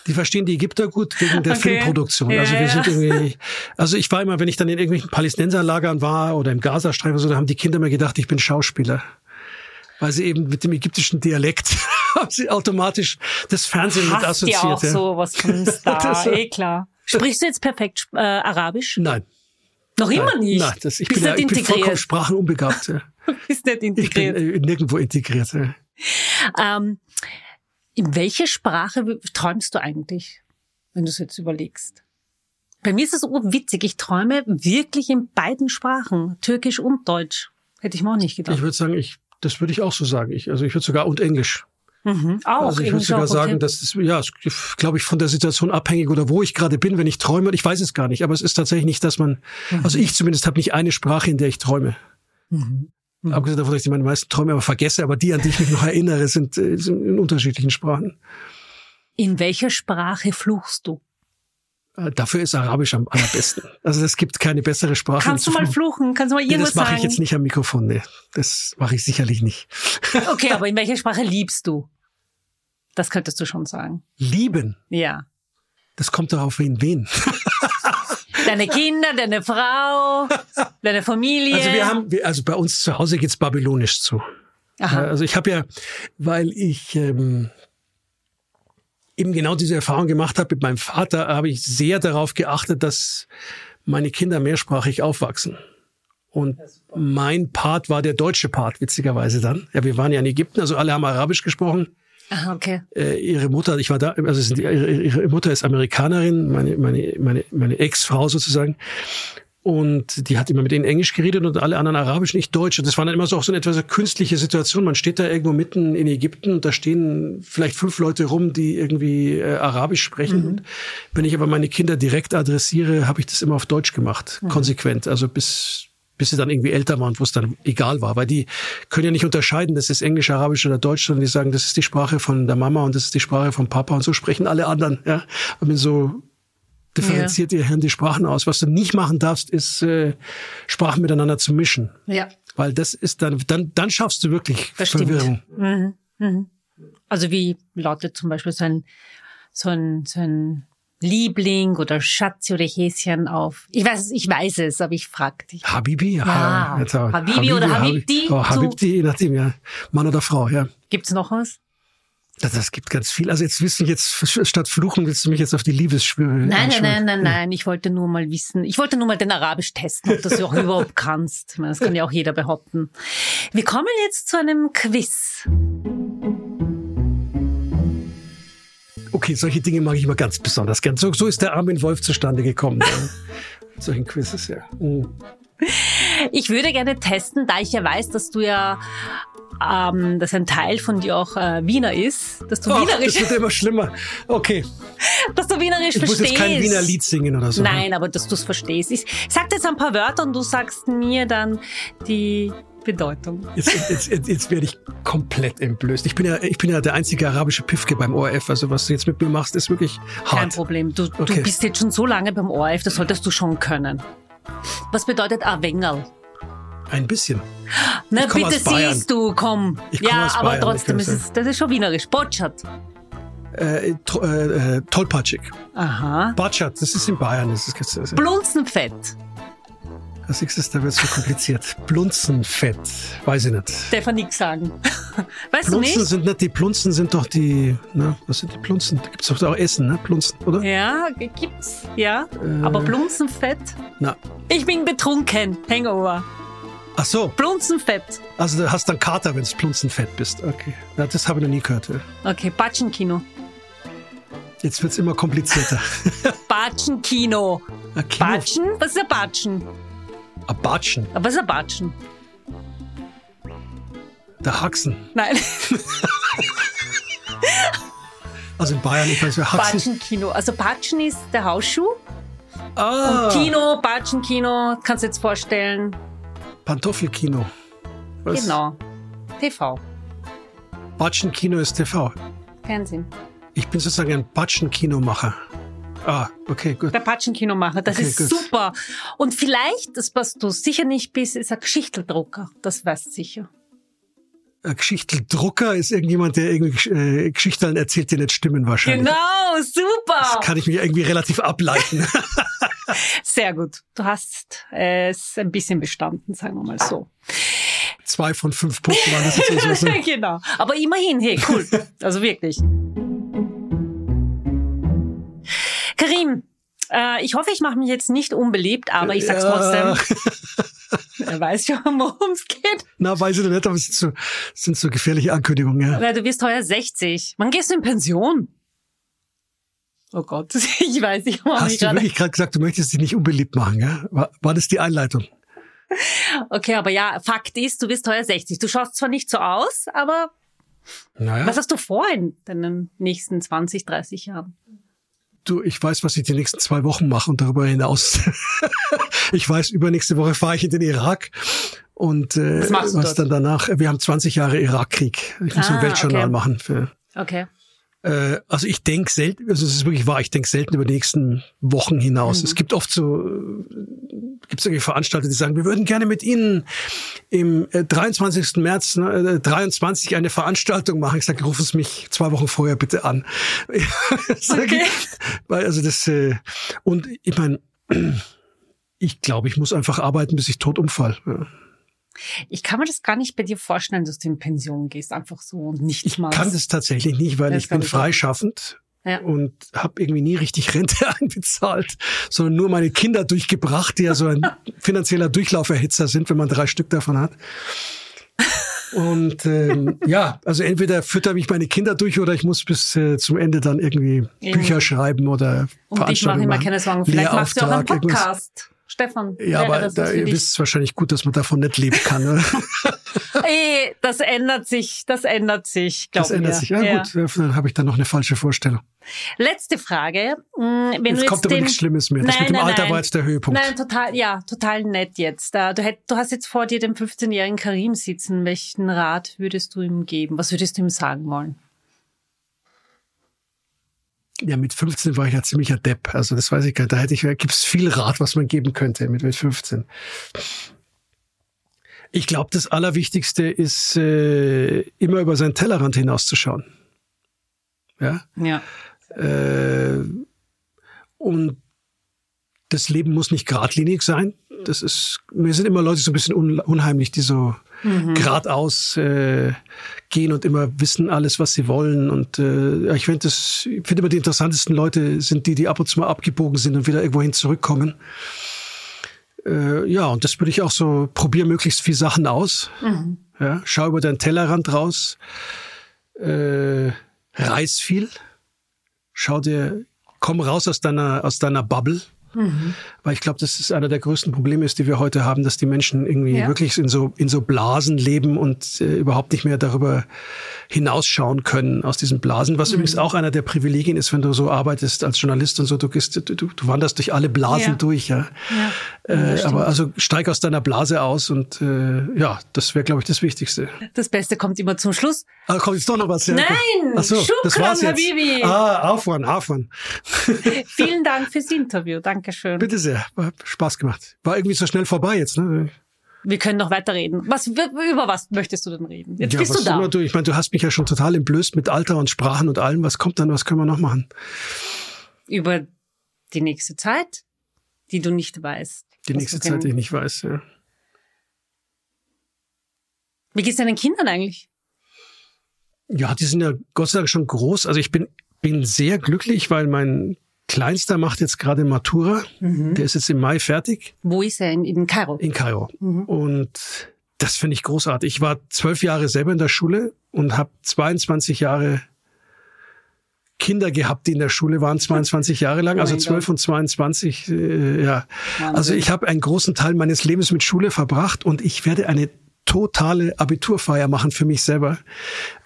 Die verstehen die Ägypter gut wegen der okay. Filmproduktion. Ja, also wir sind irgendwie, also ich war immer, wenn ich dann in irgendwelchen Palästinenserlagern war oder im Gazastreifen so, da haben die Kinder mir gedacht, ich bin Schauspieler. Weil sie eben mit dem ägyptischen Dialekt haben sie automatisch das Fernsehen Hast mit assoziiert. Ja auch so was von Star, eh klar. Sprichst du jetzt perfekt äh, Arabisch? Nein. Noch immer Nein. nicht? Nein, das, ich, Bist bin, ja, ich bin vollkommen sprachenunbegabt. Ja. Bist nicht integriert? Ich bin äh, nirgendwo integriert. Ja. Ähm, in welche Sprache träumst du eigentlich, wenn du es jetzt überlegst? Bei mir ist es witzig. Ich träume wirklich in beiden Sprachen, Türkisch und Deutsch. Hätte ich mir auch nicht gedacht. Ich würde sagen, ich, das würde ich auch so sagen. Ich, also ich würde sogar und Englisch. Mhm. Auch. Also ich würde sogar sagen, okay. dass das, ja, glaube ich, von der Situation abhängig oder wo ich gerade bin, wenn ich träume. Ich weiß es gar nicht, aber es ist tatsächlich nicht, dass man, mhm. also ich zumindest habe nicht eine Sprache, in der ich träume. Mhm. Mhm. Abgesehen davon, dass ich meine meisten Träume aber vergesse, aber die, an die ich mich noch erinnere, sind, äh, sind in unterschiedlichen Sprachen. In welcher Sprache fluchst du? Äh, dafür ist Arabisch am allerbesten. Also es gibt keine bessere Sprache. Kannst du mal fluchen? Kannst du mal irgendwas nee, Das mache ich jetzt nicht am Mikrofon. Nee, das mache ich sicherlich nicht. Okay, aber in welcher Sprache liebst du? Das könntest du schon sagen. Lieben? Ja. Das kommt darauf wen wen. Deine Kinder, deine Frau, deine Familie. Also wir haben, also bei uns zu Hause geht's babylonisch zu. Aha. Also ich habe ja, weil ich ähm, eben genau diese Erfahrung gemacht habe mit meinem Vater, habe ich sehr darauf geachtet, dass meine Kinder mehrsprachig aufwachsen. Und mein Part war der deutsche Part, witzigerweise dann. Ja, wir waren ja in Ägypten, also alle haben Arabisch gesprochen. Ah, okay. Äh, ihre Mutter, ich war da, also ihre, ihre Mutter ist Amerikanerin, meine, meine, meine, meine Ex-Frau sozusagen. Und die hat immer mit denen Englisch geredet und alle anderen Arabisch, nicht Deutsch. Und das war dann immer so auch so eine etwas künstliche Situation. Man steht da irgendwo mitten in Ägypten und da stehen vielleicht fünf Leute rum, die irgendwie äh, Arabisch sprechen. Mhm. Und wenn ich aber meine Kinder direkt adressiere, habe ich das immer auf Deutsch gemacht, mhm. konsequent. Also bis bis sie dann irgendwie älter waren, wo es dann egal war. Weil die können ja nicht unterscheiden, das ist Englisch, Arabisch oder Deutsch, sondern die sagen, das ist die Sprache von der Mama und das ist die Sprache vom Papa und so sprechen alle anderen. Ja, und so differenziert ja. ihr Hirn die Sprachen aus. Was du nicht machen darfst, ist äh, Sprachen miteinander zu mischen. Ja. Weil das ist dann, dann, dann schaffst du wirklich das Verwirrung. Mhm. Mhm. Also wie lautet zum Beispiel so ein, so ein, so ein Liebling oder Schatzi oder Häschen auf. Ich weiß, ich weiß es, aber ich frag dich. Habibi? Ja. Ha, Habibi, Habibi oder Habibti? Oh, Habibti, je nachdem, ja. Mann oder Frau, ja. Gibt's noch was? Das, das gibt ganz viel. Also jetzt wissen jetzt statt fluchen willst du mich jetzt auf die Liebesschwüre. Nein, nein, nein, nein, nein. Ich wollte nur mal wissen. Ich wollte nur mal den Arabisch testen, ob du es auch überhaupt kannst. Ich meine, das kann ja auch jeder behaupten. Wir kommen jetzt zu einem Quiz. Okay, solche Dinge mag ich immer ganz besonders gern. So, so ist der Armin Wolf zustande gekommen. Solchen Quizzes, ja. Mhm. Ich würde gerne testen, da ich ja weiß, dass du ja ähm, dass ein Teil von dir auch äh, Wiener ist, dass du Oh, Wienerisch, das wird immer schlimmer. Okay, dass du Wienerisch ich muss verstehst. jetzt kein Wiener Lied singen oder so. Nein, aber dass du es verstehst. Ich sag jetzt ein paar Wörter und du sagst mir dann die Bedeutung. Jetzt, jetzt, jetzt, jetzt werde ich komplett entblößt. Ich bin ja, ich bin ja der einzige arabische Pifke beim ORF. Also was du jetzt mit mir machst, ist wirklich Kein hart. Problem. Du, du Okay. bist jetzt schon so lange beim ORF, das solltest du schon können. Was bedeutet Awengerl? Ein bisschen. Na bitte siehst du, komm. Ja, aber Bayern, trotzdem ist es, das ist schon wienerisch. Botschert. Äh, tro- äh, äh, tollpatschig. Aha. Batschat, das ist in Bayern. Das ist, das ist, Blunzenfett. Das ist, da wird es so kompliziert. Blunzenfett. Weiß ich nicht. Darf er nichts sagen. Weißt du Plunzen nicht? sind nicht die Plunzen, sind doch die, ne, was sind die Plunzen? Da gibt's doch auch Essen, ne? Plunzen, oder? Ja, gibt's. Ja. Äh. Aber Blunzenfett? Na. Ich bin betrunken. Hangover. Ach so, Blunzenfett. also du hast dann Kater, wenn du Plunzenfett bist. Okay. Ja, das habe ich noch nie gehört. ja. Okay, Batschenkino. Jetzt wird's immer komplizierter. Batschenkino. Ah. Batschen? Was ist ein Batschen? Batschen. Aber was ist ein Batschen? Der Haxen. Nein, Also in Bayern, ich weiß, wer Haxen. Batschenkino. Also Batschen ist der Hausschuh. Ah, Kino, Batschenkino, kannst du jetzt vorstellen. Pantoffelkino. Was? Genau. TV. Batschenkino ist TV. Fernsehen. Ich bin sozusagen ein Batschenkinomacher. Ah, okay, gut. Der Patschenkinomacher, das Okay, ist gut. super. Und vielleicht, das was du sicher nicht bist, ist ein Geschichteldrucker. Das weißt du sicher. Ein Geschichteldrucker ist irgendjemand, der irgendwie äh, Geschichten erzählt, die nicht stimmen wahrscheinlich. Genau, super. Kann ich mich irgendwie relativ ableiten. Sehr gut. Du hast es ein bisschen bestanden, sagen wir mal so. Zwei von fünf Punkten waren das jetzt. Also so. genau. Aber immerhin, hey, cool. Also wirklich. Äh, ich hoffe, ich mache mich jetzt nicht unbeliebt, aber ich sag's Ja. trotzdem. Er weiß schon, worum es geht. Na, weiß ich noch nicht, aber es sind so, sind so gefährliche Ankündigungen. Ja. Weil du wirst heuer 60. Wann gehst du in Pension? Oh Gott, ich weiß, ich mache mich Hast du gerade. wirklich gerade gesagt, du möchtest dich nicht unbeliebt machen? Ja? War, war das die Einleitung? Okay, aber ja, Fakt ist, du wirst heuer 60. Du schaust zwar nicht so aus, aber Naja. was hast du vor in deinen nächsten 20, 30 Jahren? Du, ich weiß, was ich die nächsten zwei Wochen mache und darüber hinaus. ich weiß, übernächste Woche fahre ich in den Irak. Und äh, Was was dann danach? Wir haben 20 Jahre Irakkrieg. Ich muss Ah, ein Weltjournal okay. machen. Für, Okay. äh, also ich denke selten, also es ist wirklich wahr, ich denke selten über die nächsten Wochen hinaus. Mhm. Es gibt oft so, gibt es irgendwie Veranstalter, die sagen, wir würden gerne mit Ihnen im äh, 23. März ne, äh, 23 eine Veranstaltung machen. Ich sage, rufen Sie mich zwei Wochen vorher bitte an. Okay. Weil also das äh, und ich meine, ich glaube, ich muss einfach arbeiten, bis ich tot umfall. Ja. Ich kann mir das gar nicht bei dir vorstellen, dass du in Pension gehst, einfach so und nichts Ich machst. kann das tatsächlich nicht, weil Das ich bin freischaffend Ja. und habe irgendwie nie richtig Rente einbezahlt, sondern nur meine Kinder durchgebracht, die ja so ein finanzieller Durchlauferhitzer sind, wenn man drei Stück davon hat. Und ähm, ja, also entweder fütter mich meine Kinder durch oder ich muss bis äh, zum Ende dann irgendwie. Bücher schreiben oder Und ich mache immer keine Sorgen. Vielleicht machst du auch einen Lehrauftrag, irgendwas. Stefan, Ja, aber das da, ihr wisst wahrscheinlich gut, dass man davon nicht leben kann. Ne? Ey, das ändert sich, das ändert sich, glaub Das ändert mir. sich. Ja, gut, dann habe ich dann noch eine falsche Vorstellung. Letzte Frage. Mm, Wenn Jetzt jetzt kommt aber den, nichts Schlimmes mehr. Das Nein, mit dem nein, Alter nein. war jetzt der Höhepunkt. Nein, total, ja, total nett jetzt. Da- Du, hätt, du hast jetzt vor dir den 15-jährigen Karim sitzen. Welchen Rat würdest du ihm geben? Was würdest du ihm sagen wollen? Ja, mit 15 war ich ja ziemlicher Depp. Also das weiß ich gar nicht. Da hätte ich, gibt's viel Rat, was man geben könnte mit, mit 15. Ich glaube, das Allerwichtigste ist, äh, immer über seinen Tellerrand hinauszuschauen. Ja. Ja. Äh, und das Leben muss nicht geradlinig sein. Das ist, mir sind immer Leute so ein bisschen un, unheimlich, die so geradeaus äh, gehen und immer wissen alles, was sie wollen. Und äh, ja, ich finde finde immer die interessantesten Leute sind die, die ab und zu mal abgebogen sind und wieder irgendwohin zurückkommen. Äh, ja, und das würde ich auch so, probier möglichst viel Sachen aus. Ja, schau über deinen Tellerrand raus. Äh, reis viel. schau dir, komm raus aus deiner, aus deiner Bubble Mhm. Weil ich glaube, das ist einer der größten Probleme ist, die wir heute haben, dass die Menschen irgendwie ja. wirklich in so, in so Blasen leben und äh, überhaupt nicht mehr darüber hinausschauen können aus diesen Blasen. Was mhm. übrigens auch einer der Privilegien ist, wenn du so arbeitest als Journalist und so, du, gehst, du, du wanderst durch alle Blasen ja. durch. Ja. Ja. Äh, aber also steig aus deiner Blase aus und äh, ja, das wäre, glaube ich, das Wichtigste. Das Beste kommt immer zum Schluss. Ah, kommt jetzt doch noch was? Nein, Ach so, das war's jetzt. Habibi. Ah, Aufwand, Aufwand. Vielen Dank fürs Interview. Danke. Dankeschön. Bitte sehr. Hat Spaß gemacht. War irgendwie so schnell vorbei jetzt, ne? Wir können noch weiterreden. Was, über was möchtest du denn reden? Jetzt ja, bist du da. Du, ich meine, du hast mich ja schon total entblößt mit Alter und Sprachen und allem. Was kommt dann? Was können wir noch machen? Über die nächste Zeit, die du nicht weißt. Die nächste Zeit, die ich nicht weiß, ja. Wie geht's deinen Kindern eigentlich? Ja, die sind ja Gott sei Dank schon groß. Also ich bin, bin sehr glücklich, weil mein Kleinster macht jetzt gerade Matura. Mhm. Der ist jetzt im Mai fertig. Wo ist er? In, in Kairo? In Kairo. Mhm. Und das finde ich großartig. Ich war zwölf Jahre selber in der Schule und habe 22 Jahre Kinder gehabt, die in der Schule waren, 22 Jahre lang, also 12 und 22. Äh, ja. Also ich habe einen großen Teil meines Lebens mit Schule verbracht und ich werde eine totale Abiturfeier machen für mich selber,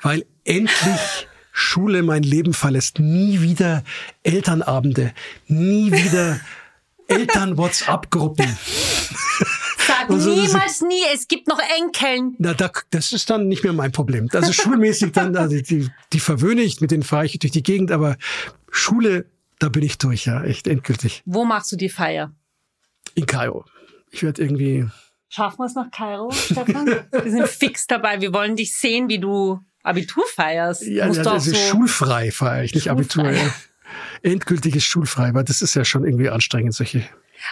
weil endlich Schule mein Leben verlässt. Nie wieder Elternabende, nie wieder Eltern-WhatsApp-Gruppen. Sag so, niemals nie, es gibt noch Enkeln. Na, da, das ist dann nicht mehr mein Problem. Also schulmäßig dann, also die, die verwöhne ich, mit denen fahre ich durch die Gegend, aber Schule, da bin ich durch, ja, echt endgültig. Wo machst du die Feier? In Kairo. Ich werde irgendwie. Schaffen wir es nach Kairo, Stefan? wir sind fix dabei. Wir wollen dich sehen, wie du Abitur feierst. Ja, Musst ja also so schulfrei feiere ich, nicht Abitur. Ja. Endgültiges schulfrei, weil das ist ja schon irgendwie anstrengend, solche.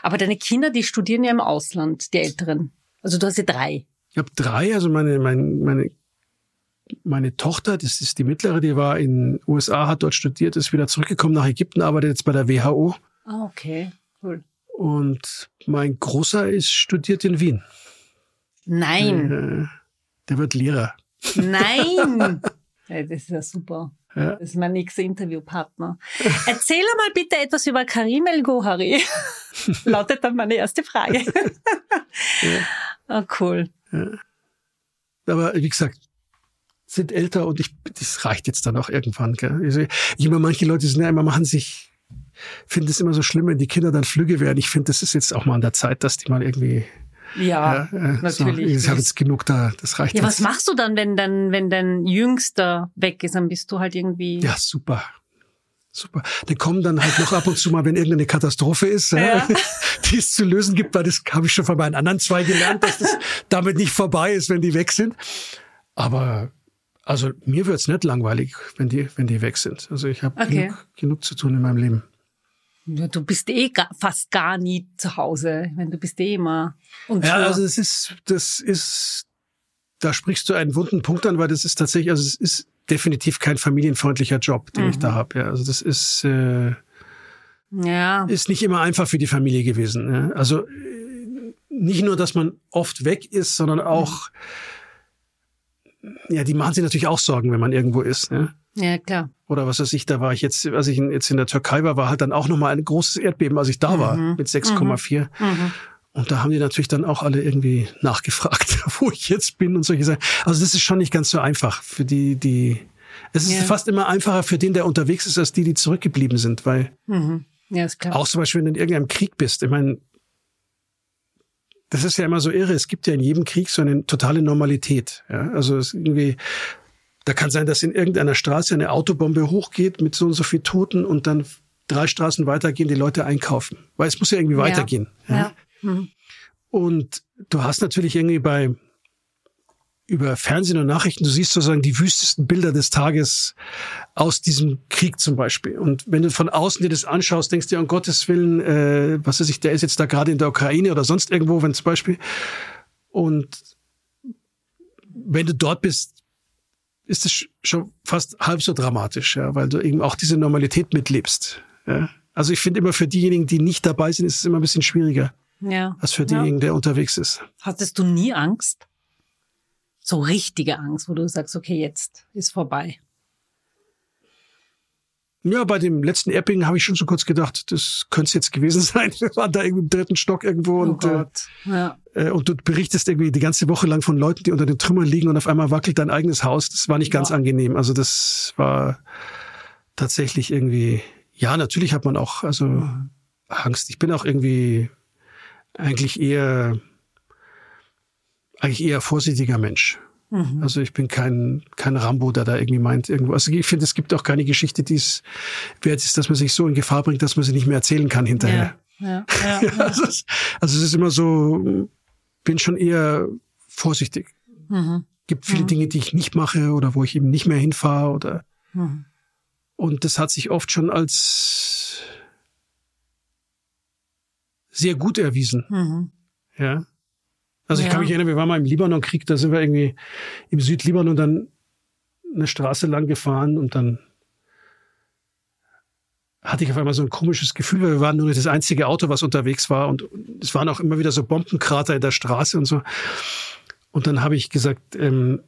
Aber deine Kinder, die studieren ja im Ausland, die Älteren. Also du hast ja drei. Ich habe drei, also meine, meine, meine, meine Tochter, das ist die mittlere, die war in USA, hat dort studiert, ist wieder zurückgekommen nach Ägypten, arbeitet jetzt bei der WHO. Ah, okay, cool. Und mein Großer ist studiert in Wien. Nein. Äh, der wird Lehrer. Nein! Ja, das ist ja super. Ja. Das ist mein nächster Interviewpartner. Erzähl mal bitte etwas über Karim El Gohari. Lautet dann meine erste Frage. ja. Oh, cool. Ja. Aber wie gesagt, sind älter und ich, das reicht jetzt dann auch irgendwann. Gell? Also, ich immer manche Leute sind ja immer machen sich, finden es immer so schlimm, wenn die Kinder dann flügge werden. Ich finde, das ist jetzt auch mal an der Zeit, dass die mal irgendwie ja, ja äh, natürlich. So, ich habe jetzt genug da, das reicht Ja, jetzt. was machst du dann, wenn dann, wenn dein Jüngster weg ist, dann bist du halt irgendwie. Ja, super. Super. Dann kommen dann halt noch ab und zu mal, wenn irgendeine Katastrophe ist, ja. die es zu lösen gibt, weil das habe ich schon von meinen anderen zwei gelernt, dass das damit nicht vorbei ist, wenn die weg sind. Aber also mir wird's nicht langweilig, wenn die, wenn die weg sind. Also ich habe okay. genug, genug zu tun in meinem Leben. Du bist eh fast gar nie zu Hause, wenn du bist eh immer. Und ja, also das ist, das ist, da sprichst du einen wunden Punkt an, weil das ist tatsächlich, also es ist definitiv kein familienfreundlicher Job, den mhm. ich da mhm. habe. Ja, also das ist, äh, ja. ist nicht immer einfach für die Familie gewesen. Ja. Also nicht nur, dass man oft weg ist, sondern auch, mhm. ja, die machen sich natürlich auch Sorgen, wenn man irgendwo ist. Ja. Ja, klar. Oder was weiß ich, da war ich jetzt, als ich jetzt in der Türkei war, war halt dann auch nochmal ein großes Erdbeben, als ich da war, mhm. mit 6,4. Mhm. mhm. Und da haben die natürlich dann auch alle irgendwie nachgefragt, wo ich jetzt bin und solche Sachen. Also das ist schon nicht ganz so einfach für die, die, es ist ja. fast immer einfacher für den, der unterwegs ist, als die, die zurückgeblieben sind, weil, mhm. ja, ist klar. auch zum Beispiel, wenn du in irgendeinem Krieg bist, ich meine, das ist ja immer so irre. Es gibt ja in jedem Krieg so eine totale Normalität. Ja? Also es irgendwie, da kann sein, dass in irgendeiner Straße eine Autobombe hochgeht mit so und so viel Toten und dann drei Straßen weitergehen die Leute einkaufen. Weil es muss ja irgendwie weitergehen. Ja. ja. Mhm. Und du hast natürlich irgendwie bei über Fernsehen und Nachrichten, du siehst sozusagen die wüstesten Bilder des Tages aus diesem Krieg zum Beispiel. Und wenn du von außen dir das anschaust, denkst du, um Gottes Willen, äh, was weiß ich, der ist jetzt da gerade in der Ukraine oder sonst irgendwo, wenn zum Beispiel. Und wenn du dort bist, ist es schon fast halb so dramatisch, ja, weil du eben auch diese Normalität mitlebst. Ja. Also ich finde immer für diejenigen, die nicht dabei sind, ist es immer ein bisschen schwieriger. Ja. Als für denjenigen, ja. der unterwegs ist. Hattest du nie Angst? So richtige Angst, wo du sagst, okay, jetzt ist vorbei. Ja, bei dem letzten Epping habe ich schon so kurz gedacht, das könnte es jetzt gewesen sein. Wir waren da irgendwie im dritten Stock irgendwo Oh und, äh, Gott. Ja. äh, und du berichtest irgendwie die ganze Woche lang von Leuten, die unter den Trümmern liegen und auf einmal wackelt dein eigenes Haus. Das war nicht ganz Ja. angenehm. Also das war tatsächlich irgendwie, ja, natürlich hat man auch, also Angst. Ich bin auch irgendwie eigentlich eher, eigentlich eher vorsichtiger Mensch. Mhm. Also ich bin kein, kein Rambo, der da irgendwie meint, irgendwo. Also ich finde, es gibt auch keine Geschichte, die es wert ist, dass man sich so in Gefahr bringt, dass man sie nicht mehr erzählen kann hinterher. Ja, ja, ja, Also, es, also es ist immer so, bin schon eher vorsichtig. Mhm. Gibt viele Dinge, die ich nicht mache oder wo ich eben nicht mehr hinfahre oder Mhm. und das hat sich oft schon als sehr gut erwiesen. Mhm. Ja. Also ich Ja. kann mich erinnern, wir waren mal im Libanon-Krieg, da sind wir irgendwie im Südlibanon dann eine Straße lang gefahren und dann hatte ich auf einmal so ein komisches Gefühl, weil wir waren nur das einzige Auto, was unterwegs war und es waren auch immer wieder so Bombenkrater in der Straße und so. Und dann habe ich gesagt, ähm,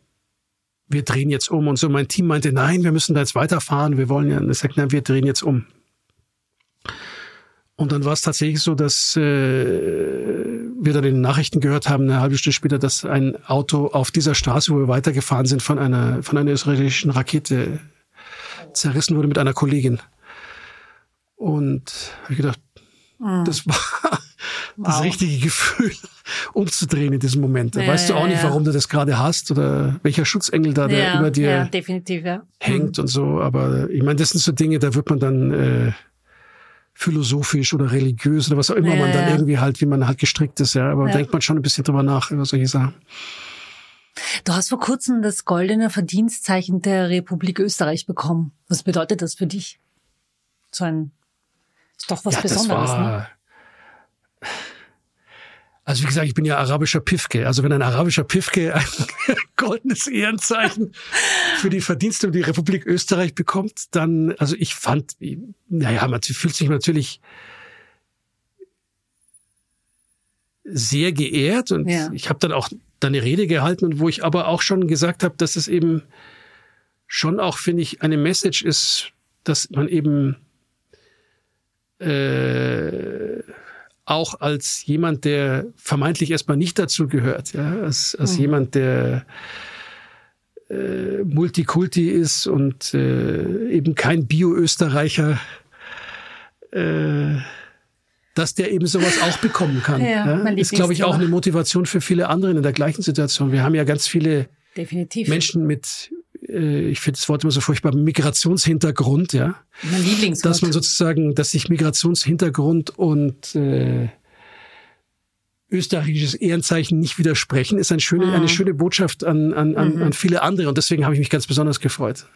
wir drehen jetzt um und so. Mein Team meinte, nein, wir müssen da jetzt weiterfahren, wir wollen ja. Und ich sagte, nein, wir drehen jetzt um. Und dann war es tatsächlich so, dass äh, wir dann in den Nachrichten gehört haben, eine halbe Stunde später, dass ein Auto auf dieser Straße, wo wir weitergefahren sind, von einer von einer israelischen Rakete zerrissen wurde mit einer Kollegin. Und habe ich gedacht, das war das Mhm. Wow. richtige Gefühl, umzudrehen in diesem Moment. Da Ja, weißt du ja, auch nicht, ja. warum du das gerade hast oder welcher Schutzengel da ja, über dir ja, ja. hängt und so. Aber ich meine, das sind so Dinge, da wird man dann äh, philosophisch oder religiös oder was auch immer Ja, man dann ja. irgendwie halt, wie man halt gestrickt ist, ja. Aber Ja. denkt man schon ein bisschen drüber nach über solche Sachen. Du hast vor kurzem das goldene Verdienstzeichen der Republik Österreich bekommen. Was bedeutet das für dich? So ein, ist doch was Besonderes, ne? Also wie gesagt, ich bin ja arabischer Pifke. Also wenn ein arabischer Pifke ein goldenes Ehrenzeichen für die Verdienste um die Republik Österreich bekommt, dann, also ich fand, naja, man fühlt sich natürlich sehr geehrt und Ja. ich habe dann auch deine Rede gehalten und wo ich aber auch schon gesagt habe, dass es eben schon auch, finde ich, eine Message ist, dass man eben äh, auch als jemand, der vermeintlich erstmal nicht dazu gehört, ja, als, als Mhm. jemand, der äh, Multikulti ist und äh, eben kein Bio-Österreicher, äh, dass der eben sowas auch bekommen kann. Ja, mein ist, glaube ich, auch eine Motivation für viele andere in der gleichen Situation. Wir haben ja ganz viele Definitiv. Menschen mit, ich finde das Wort immer so furchtbar, Migrationshintergrund, ja mein Lieblingswort. dass man sozusagen, dass sich Migrationshintergrund und äh, österreichisches Ehrenzeichen nicht widersprechen, ist eine schöne, Mhm. eine schöne Botschaft an, an, an, Mhm. an viele andere. Und deswegen habe ich mich ganz besonders gefreut.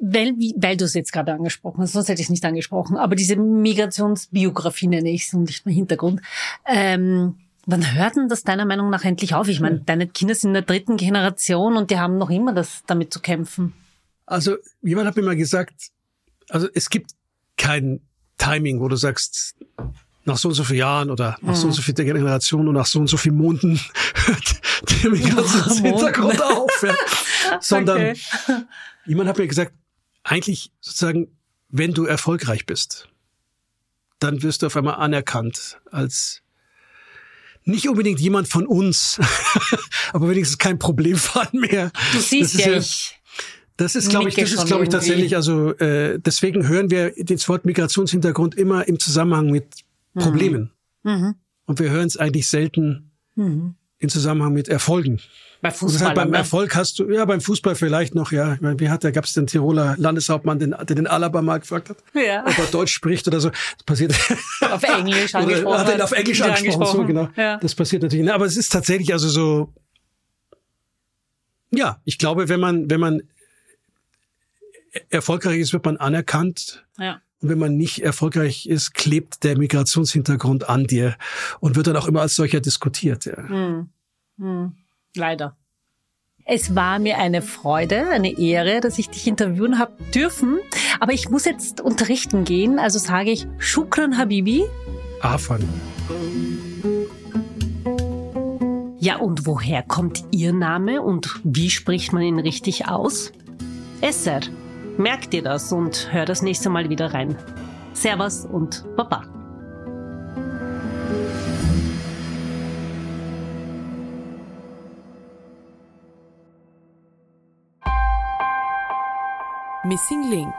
weil, weil du es jetzt gerade angesprochen hast, sonst hätte ich es nicht angesprochen, aber diese Migrationsbiografie nenne ich es und nicht mehr Hintergrund. Ähm, wann hört denn das deiner Meinung nach endlich auf? Ich meine, deine Kinder sind in der dritten Generation und die haben noch immer das damit zu kämpfen. Also jemand hat mir mal gesagt, also es gibt kein Timing, wo du sagst, nach so und so vielen Jahren oder nach so und so viel Generationen und nach so und so vielen Monaten hört der Migrationshintergrund auf. Ja. Sondern Okay. jemand hat mir gesagt, eigentlich sozusagen, wenn du erfolgreich bist, dann wirst du auf einmal anerkannt als nicht unbedingt jemand von uns, aber wenigstens kein Problemfall mehr. Du siehst Das ist ja, ja- ich. Das ist, glaube ich, das ist, glaube ich, tatsächlich, also äh, deswegen hören wir das Wort Migrationshintergrund immer im Zusammenhang mit Problemen. Mhm. Und wir hören es eigentlich selten Mhm. Im Zusammenhang mit Erfolgen. Bei Fußball. heißt, beim Erfolg hast du, ja, beim Fußball vielleicht noch, ja. Ich meine, wie hat, da gab es den Tiroler Landeshauptmann, den, der den Alaba mal gefragt hat, Ja. ob er Deutsch spricht oder so. Das passiert. Auf Englisch oder angesprochen. hat er auf Englisch Ja, angesprochen, so genau. Ja. Das passiert natürlich. nicht. Aber es ist tatsächlich also so. Ja, ich glaube, wenn man, wenn man erfolgreich ist, wird man anerkannt. ja. Und wenn man nicht erfolgreich ist, klebt der Migrationshintergrund an dir und wird dann auch immer als solcher diskutiert. Ja. Hm. Hm. Leider. Es war mir eine Freude, eine Ehre, dass ich dich interviewen habe dürfen. Aber ich muss jetzt unterrichten gehen, also sage ich Shukran Habibi. Afan. Ja, und woher kommt Ihr Name und wie spricht man ihn richtig aus? Esser. Merk dir das und hör das nächste Mal wieder rein. Servus und Baba. Missing Link